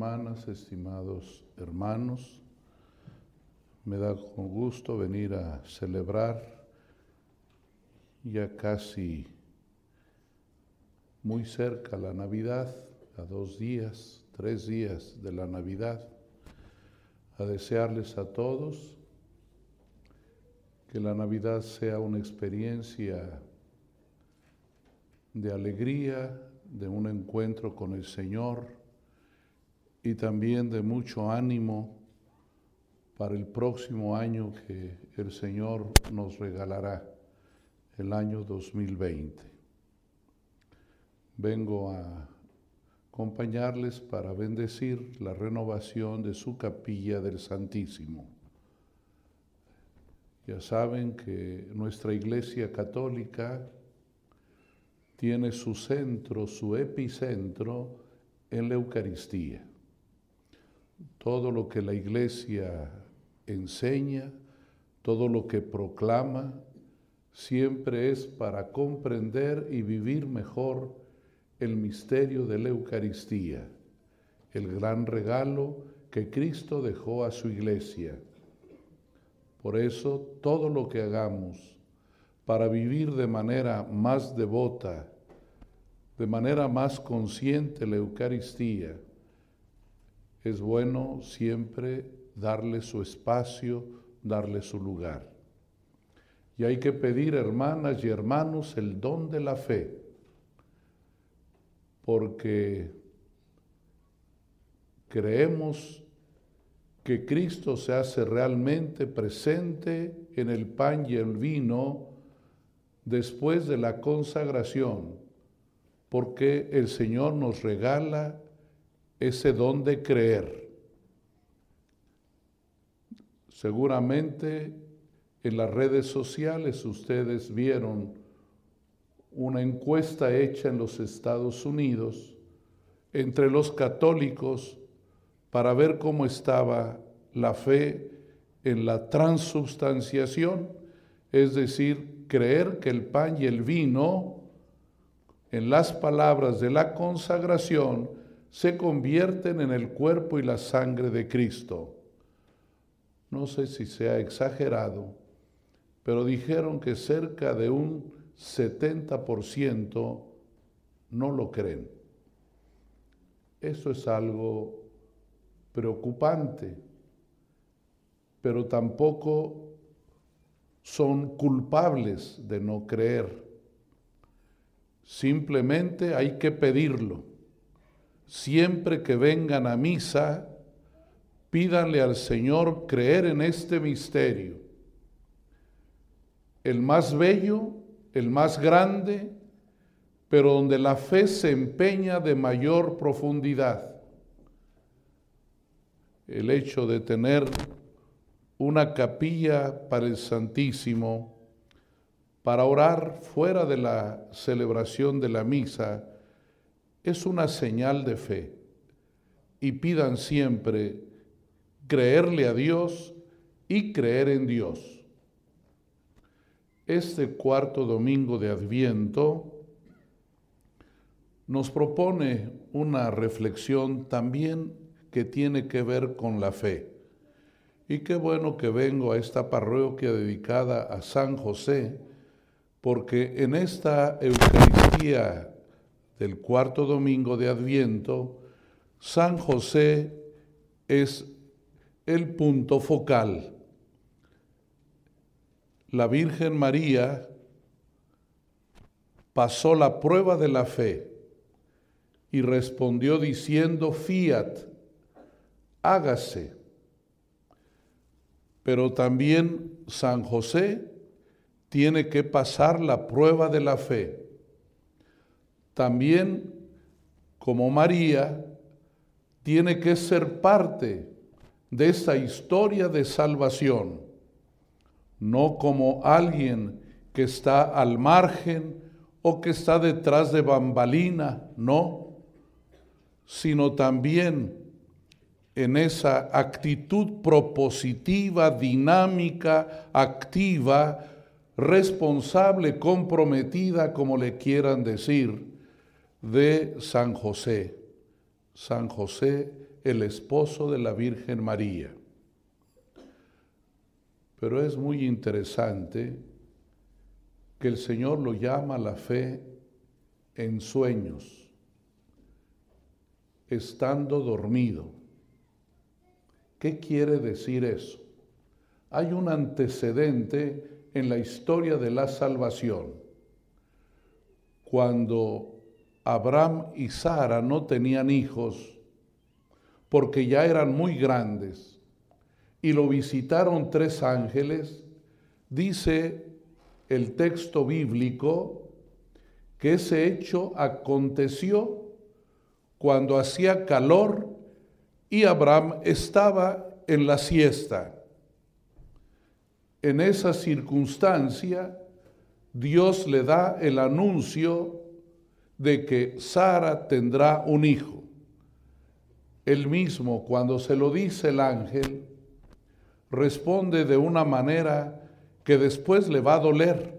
hermanas, estimados hermanos, me da con gusto venir a celebrar ya casi muy cerca la Navidad, a dos días, tres días de la Navidad, a desearles a todos que la Navidad sea una experiencia de alegría, de un encuentro con el Señor y también de mucho ánimo para el próximo año que el Señor nos regalará, el año 2020. Vengo a acompañarles para bendecir la renovación de su capilla del Santísimo. Ya saben que nuestra Iglesia Católica tiene su centro, su epicentro en la Eucaristía. Todo lo que la Iglesia enseña, todo lo que proclama, siempre es para comprender y vivir mejor el misterio de la Eucaristía, el gran regalo que Cristo dejó a su iglesia. Por eso todo lo que hagamos para vivir de manera más devota, de manera más consciente la Eucaristía, es bueno siempre darle su espacio, darle su lugar. Y hay que pedir, hermanas y hermanos, el don de la fe, porque creemos que Cristo se hace realmente presente en el pan y el vino después de la consagración, porque el Señor nos regala ese don de creer. Seguramente en las redes sociales ustedes vieron una encuesta hecha en los Estados Unidos entre los católicos para ver cómo estaba la fe en la transubstanciación, es decir, creer que el pan y el vino, en las palabras de la consagración, se convierten en el cuerpo y la sangre de Cristo. No sé si sea exagerado, pero dijeron que cerca de un 70% no lo creen. Eso es algo preocupante, pero tampoco son culpables de no creer. Simplemente hay que pedirlo. Siempre que vengan a misa, pídanle al Señor creer en este misterio. El más bello, el más grande, pero donde la fe se empeña de mayor profundidad. El hecho de tener una capilla para el Santísimo, para orar fuera de la celebración de la misa, es una señal de fe. Y pidan siempre creerle a Dios y creer en Dios. Este cuarto domingo de Adviento nos propone una reflexión también que tiene que ver con la fe. Y qué bueno que vengo a esta parroquia dedicada a San José, porque en esta Eucaristía del cuarto domingo de Adviento, San José es el punto focal. La Virgen María pasó la prueba de la fe y respondió diciendo, fiat, hágase. Pero también San José tiene que pasar la prueba de la fe también como María, tiene que ser parte de esta historia de salvación, no como alguien que está al margen o que está detrás de bambalina, no, sino también en esa actitud propositiva, dinámica, activa, responsable, comprometida, como le quieran decir, de San José. San José el esposo de la Virgen María. Pero es muy interesante que el Señor lo llama la fe en sueños, estando dormido. ¿Qué quiere decir eso? Hay un antecedente en la historia de la salvación. Cuando Abraham y Sara no tenían hijos, porque ya eran muy grandes, y lo visitaron tres ángeles, dice el texto bíblico que ese hecho aconteció cuando hacía calor y Abraham estaba en la siesta. En esa circunstancia, Dios le da el anuncio de que Sara tendrá un hijo. Él mismo, cuando se lo dice el ángel, responde de una manera que después le va a doler.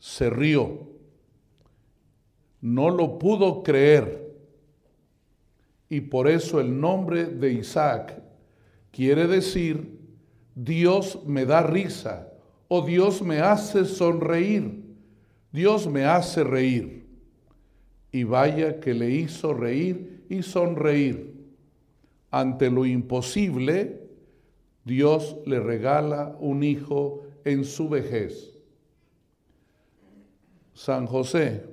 Se rió. No lo pudo creer. Y por eso el nombre de Isaac quiere decir Dios me da risa o Dios me hace sonreír. Dios me hace reír. Y vaya que le hizo reír y sonreír. Ante lo imposible, Dios le regala un hijo en su vejez. San José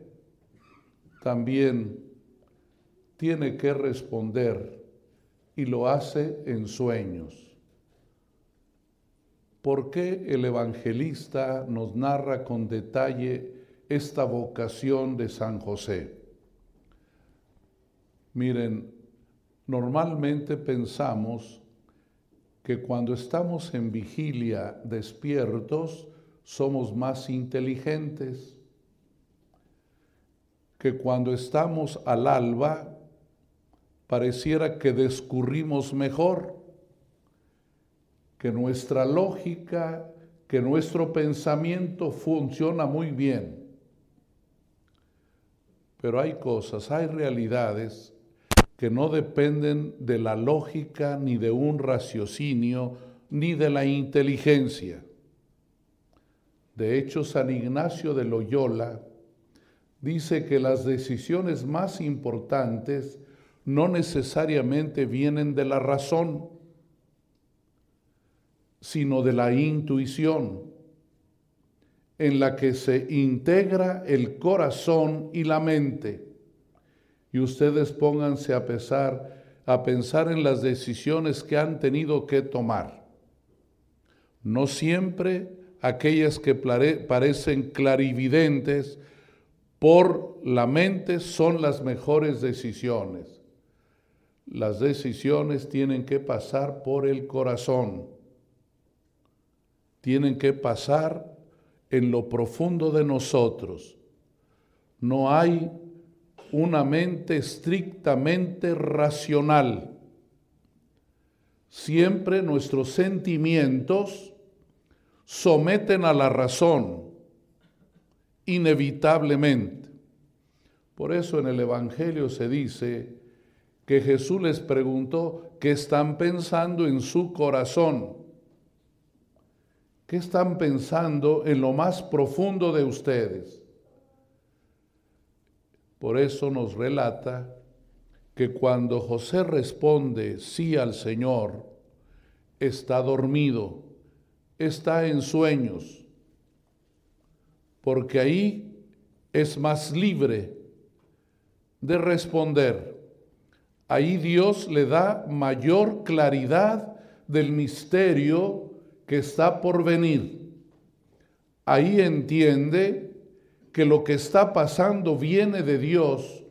también tiene que responder y lo hace en sueños. ¿Por qué el evangelista nos narra con detalle esta vocación de San José? Miren, normalmente pensamos que cuando estamos en vigilia despiertos somos más inteligentes, que cuando estamos al alba pareciera que descurrimos mejor, que nuestra lógica, que nuestro pensamiento funciona muy bien. Pero hay cosas, hay realidades que no dependen de la lógica, ni de un raciocinio, ni de la inteligencia. De hecho, San Ignacio de Loyola dice que las decisiones más importantes no necesariamente vienen de la razón, sino de la intuición, en la que se integra el corazón y la mente y ustedes pónganse a pesar, a pensar en las decisiones que han tenido que tomar. No siempre aquellas que parecen clarividentes por la mente son las mejores decisiones. Las decisiones tienen que pasar por el corazón, tienen que pasar en lo profundo de nosotros. No hay una mente estrictamente racional. Siempre nuestros sentimientos someten a la razón, inevitablemente. Por eso en el Evangelio se dice que Jesús les preguntó qué están pensando en su corazón. ¿Qué están pensando en lo más profundo de ustedes? Por eso nos relata que cuando José responde sí al Señor, está dormido, está en sueños, porque ahí es más libre de responder. Ahí Dios le da mayor claridad del misterio que está por venir. Ahí entiende que lo que está pasando viene de Dios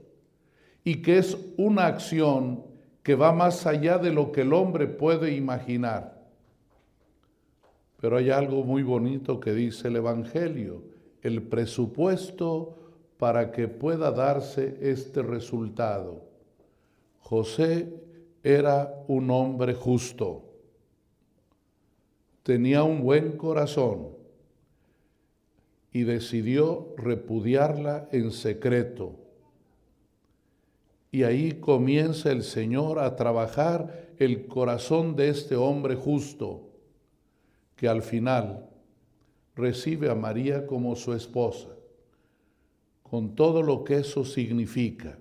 y que es una acción que va más allá de lo que el hombre puede imaginar. Pero hay algo muy bonito que dice el Evangelio, el presupuesto para que pueda darse este resultado. José era un hombre justo, tenía un buen corazón y decidió repudiarla en secreto. Y ahí comienza el Señor a trabajar el corazón de este hombre justo, que al final recibe a María como su esposa, con todo lo que eso significa.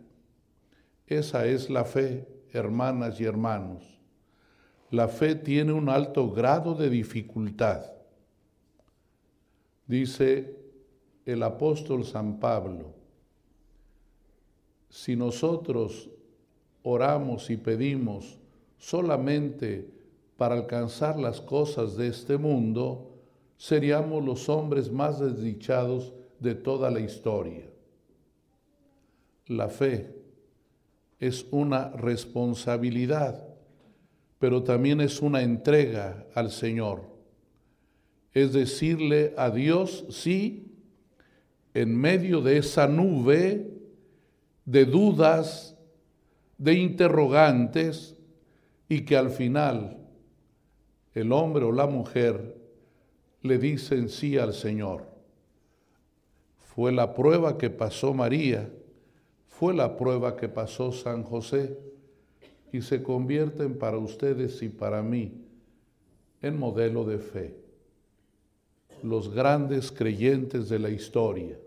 Esa es la fe, hermanas y hermanos. La fe tiene un alto grado de dificultad. Dice el apóstol San Pablo, si nosotros oramos y pedimos solamente para alcanzar las cosas de este mundo, seríamos los hombres más desdichados de toda la historia. La fe es una responsabilidad, pero también es una entrega al Señor. Es decirle a Dios sí en medio de esa nube de dudas, de interrogantes, y que al final el hombre o la mujer le dicen sí al Señor. Fue la prueba que pasó María, fue la prueba que pasó San José, y se convierten para ustedes y para mí en modelo de fe, los grandes creyentes de la historia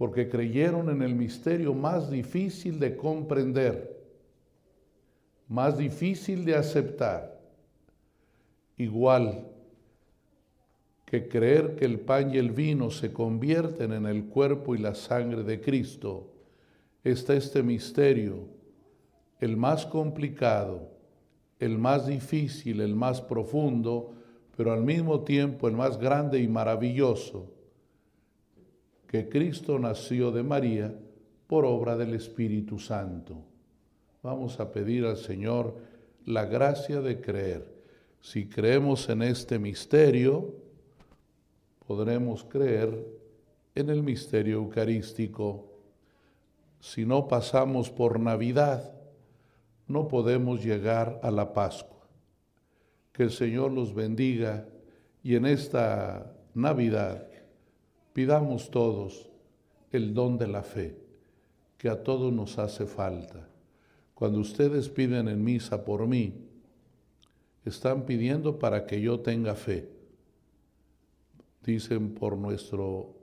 porque creyeron en el misterio más difícil de comprender, más difícil de aceptar, igual que creer que el pan y el vino se convierten en el cuerpo y la sangre de Cristo, está este misterio, el más complicado, el más difícil, el más profundo, pero al mismo tiempo el más grande y maravilloso, que Cristo nació de María por obra del Espíritu Santo. Vamos a pedir al Señor la gracia de creer. Si creemos en este misterio, podremos creer en el misterio eucarístico. Si no pasamos por Navidad, no podemos llegar a la Pascua. Que el Señor los bendiga y en esta Navidad Pidamos todos el don de la fe, que a todos nos hace falta. Cuando ustedes piden en misa por mí, están pidiendo para que yo tenga fe. Dicen por nuestro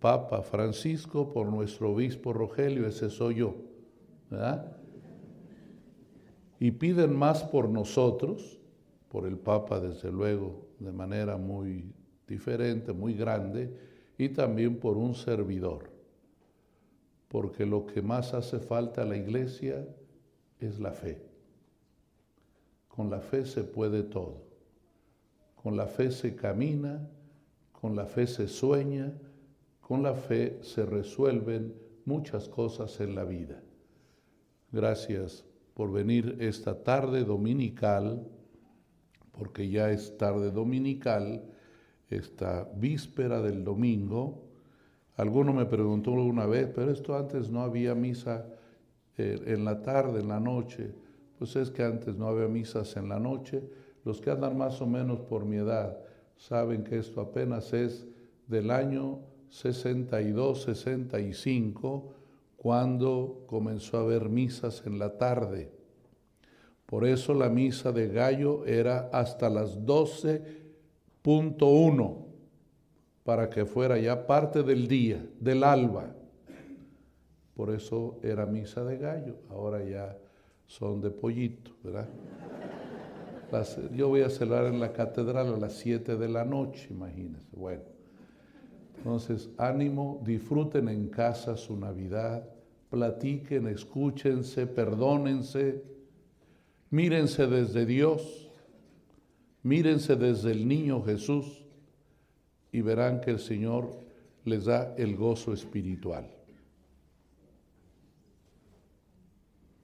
Papa Francisco, por nuestro obispo Rogelio, ese soy yo. Y piden más por nosotros, por el Papa desde luego, de manera muy diferente, muy grande, y también por un servidor, porque lo que más hace falta a la iglesia es la fe. Con la fe se puede todo. Con la fe se camina, con la fe se sueña, con la fe se resuelven muchas cosas en la vida. Gracias por venir esta tarde dominical, porque ya es tarde dominical esta víspera del domingo. Alguno me preguntó una vez, pero esto antes no había misa eh, en la tarde, en la noche. Pues es que antes no había misas en la noche. Los que andan más o menos por mi edad saben que esto apenas es del año 62, 65, cuando comenzó a haber misas en la tarde. Por eso la misa de gallo era hasta las 12 Punto uno, para que fuera ya parte del día, del alba. Por eso era misa de gallo, ahora ya son de pollito, ¿verdad? yo voy a celebrar en la catedral a las 7 de la noche, imagínense. Bueno, entonces ánimo, disfruten en casa su Navidad, platiquen, escúchense, perdónense, mírense desde Dios Mírense desde el niño Jesús y verán que el Señor les da el gozo espiritual.